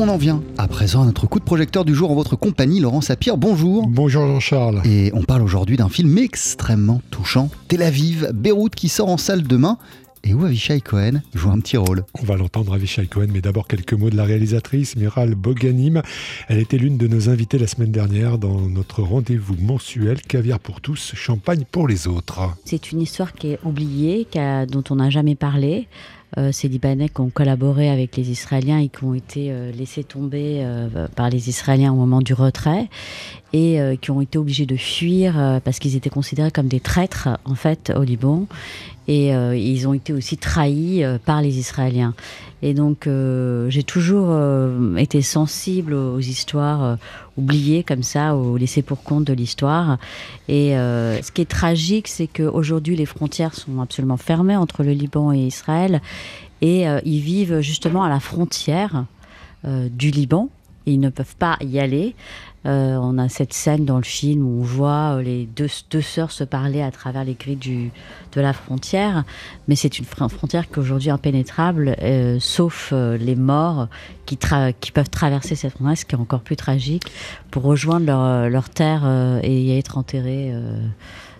On en vient à présent à notre coup de projecteur du jour en votre compagnie, Laurent Sapir. Bonjour. Bonjour Jean-Charles. Et on parle aujourd'hui d'un film extrêmement touchant, Tel Aviv, Beyrouth, qui sort en salle demain et où Avishai Cohen joue un petit rôle. On va l'entendre Avishai Cohen, mais d'abord quelques mots de la réalisatrice Miral Boganim. Elle était l'une de nos invitées la semaine dernière dans notre rendez-vous mensuel Caviar pour tous, champagne pour les autres. C'est une histoire qui est oubliée, dont on n'a jamais parlé. Euh, ces Libanais qui ont collaboré avec les Israéliens et qui ont été euh, laissés tomber euh, par les Israéliens au moment du retrait et qui ont été obligés de fuir parce qu'ils étaient considérés comme des traîtres en fait au Liban et ils ont été aussi trahis par les Israéliens. Et donc, euh, j'ai toujours euh, été sensible aux histoires euh, oubliées comme ça, aux laissées pour compte de l'histoire. Et ce qui est tragique, c'est qu'aujourd'hui, les frontières sont absolument fermées entre le Liban et Israël. Et ils vivent justement à la frontière du Liban. Ils ne peuvent pas y aller. Euh, on a cette scène dans le film où on voit euh, les deux, sœurs se parler à travers les grilles de la frontière, mais c'est une frontière qui est aujourd'hui impénétrable, euh, sauf les morts qui, peuvent traverser cette frontière, ce qui est encore plus tragique, pour rejoindre leur, leur terre et y être enterrés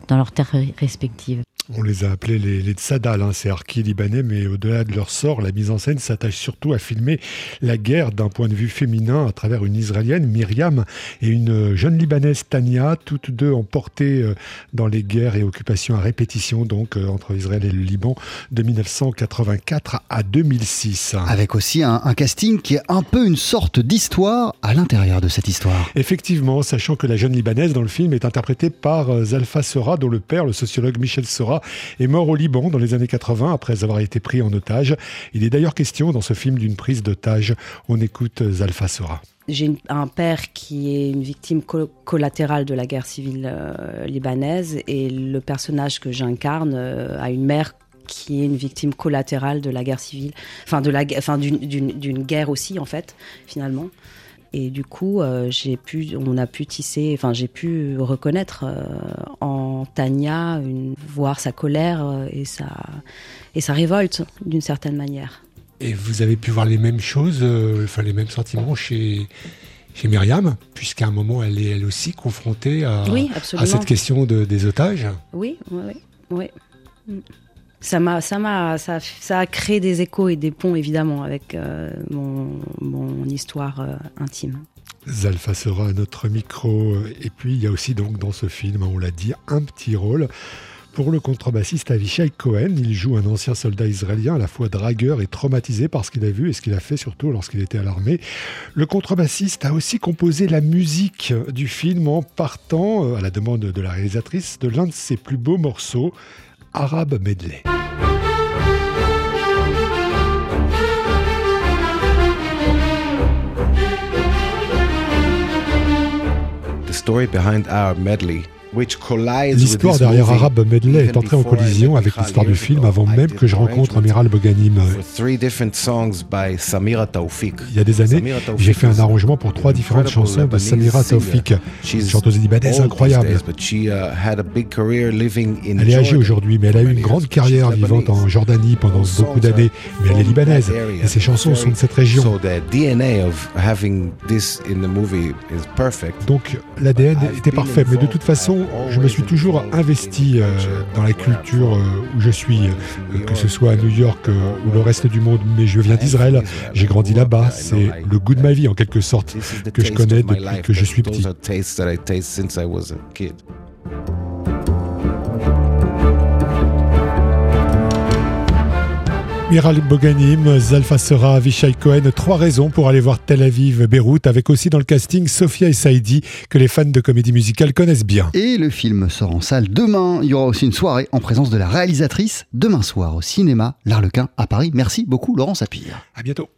dans leurs terres respectives. On les a appelés les, les Tsadal, hein, c'est archi libanais, mais au-delà de leur sort, la mise en scène s'attache surtout à filmer la guerre d'un point de vue féminin à travers une Israélienne, Myriam, et une jeune Libanaise, Tania, toutes deux emportées euh, dans les guerres et occupations à répétition, donc euh, entre Israël et le Liban, de 1984 à 2006. Avec aussi un, un casting qui est un peu une sorte d'histoire à l'intérieur de cette histoire. Effectivement, sachant que la jeune Libanaise dans le film est interprétée par euh, Zalfa Sora, dont le père, le sociologue Michel Sora, est mort au Liban dans les années 80 après avoir été pris en otage. Il est d'ailleurs question dans ce film d'une prise d'otage. On écoute Zalfa Sora. J'ai un père qui est une victime collatérale de la guerre civile euh, libanaise et le personnage que j'incarne euh, a une mère qui est une victime collatérale de la guerre civile, enfin de la, enfin d'une guerre aussi en fait finalement. Et du coup, euh, j'ai pu, on a pu tisser, enfin, j'ai pu reconnaître euh, en Tania, une, voir sa colère euh, et sa, et sa révolte d'une certaine manière. Et vous avez pu voir les mêmes choses, enfin les mêmes sentiments chez, chez Myriam, puisqu'à un moment, elle est elle aussi confrontée à, à cette question de, des otages. Oui, oui, oui. oui ça m'a, ça m'a, ça, ça, a créé des échos et des ponts évidemment avec euh, mon, mon, histoire euh, intime. Zalfa sera à notre micro. Et puis il y a aussi donc dans ce film, on l'a dit, un petit rôle. Pour le contrebassiste Avishai Cohen, il joue un ancien soldat israélien à la fois dragueur et traumatisé par ce qu'il a vu et ce qu'il a fait surtout lorsqu'il était à l'armée. Le contrebassiste a aussi composé la musique du film en partant, euh, à la demande de la réalisatrice, de l'un de ses plus beaux morceaux, Arab Medley. Story behind our medley L'histoire derrière Arab Medley est entrée en collision avec l'histoire du film avant même que je rencontre Amiral Boganim. Il y a des années, j'ai fait un arrangement pour trois différentes chansons de Samira Taufik, chanteuse libanaise incroyable. Uh, elle est âgée aujourd'hui, mais elle a eu une grande carrière vivante en Jordanie pendant beaucoup d'années, mais elle est libanaise. et ses chansons sont de cette région. Donc l'ADN était parfait, mais de toute façon, je me suis toujours investi euh, dans la culture euh, où je suis, euh, que ce soit à New York ou le reste du monde, mais je viens d'Israël, j'ai grandi là-bas, c'est le goût de ma vie en quelque sorte que je connais depuis que je suis petit. Miral Boganim, Zalfa Sera, Avishai Cohen, trois raisons pour aller voir Tel Aviv, Beyrouth, avec aussi dans le casting Sophia et Saïdi, que les fans de comédie musicale connaissent bien. Et le film sort en salle demain. Il y aura aussi une soirée en présence de la réalisatrice demain soir au cinéma L'Arlequin à Paris. Merci beaucoup Laurent Sapir. À bientôt.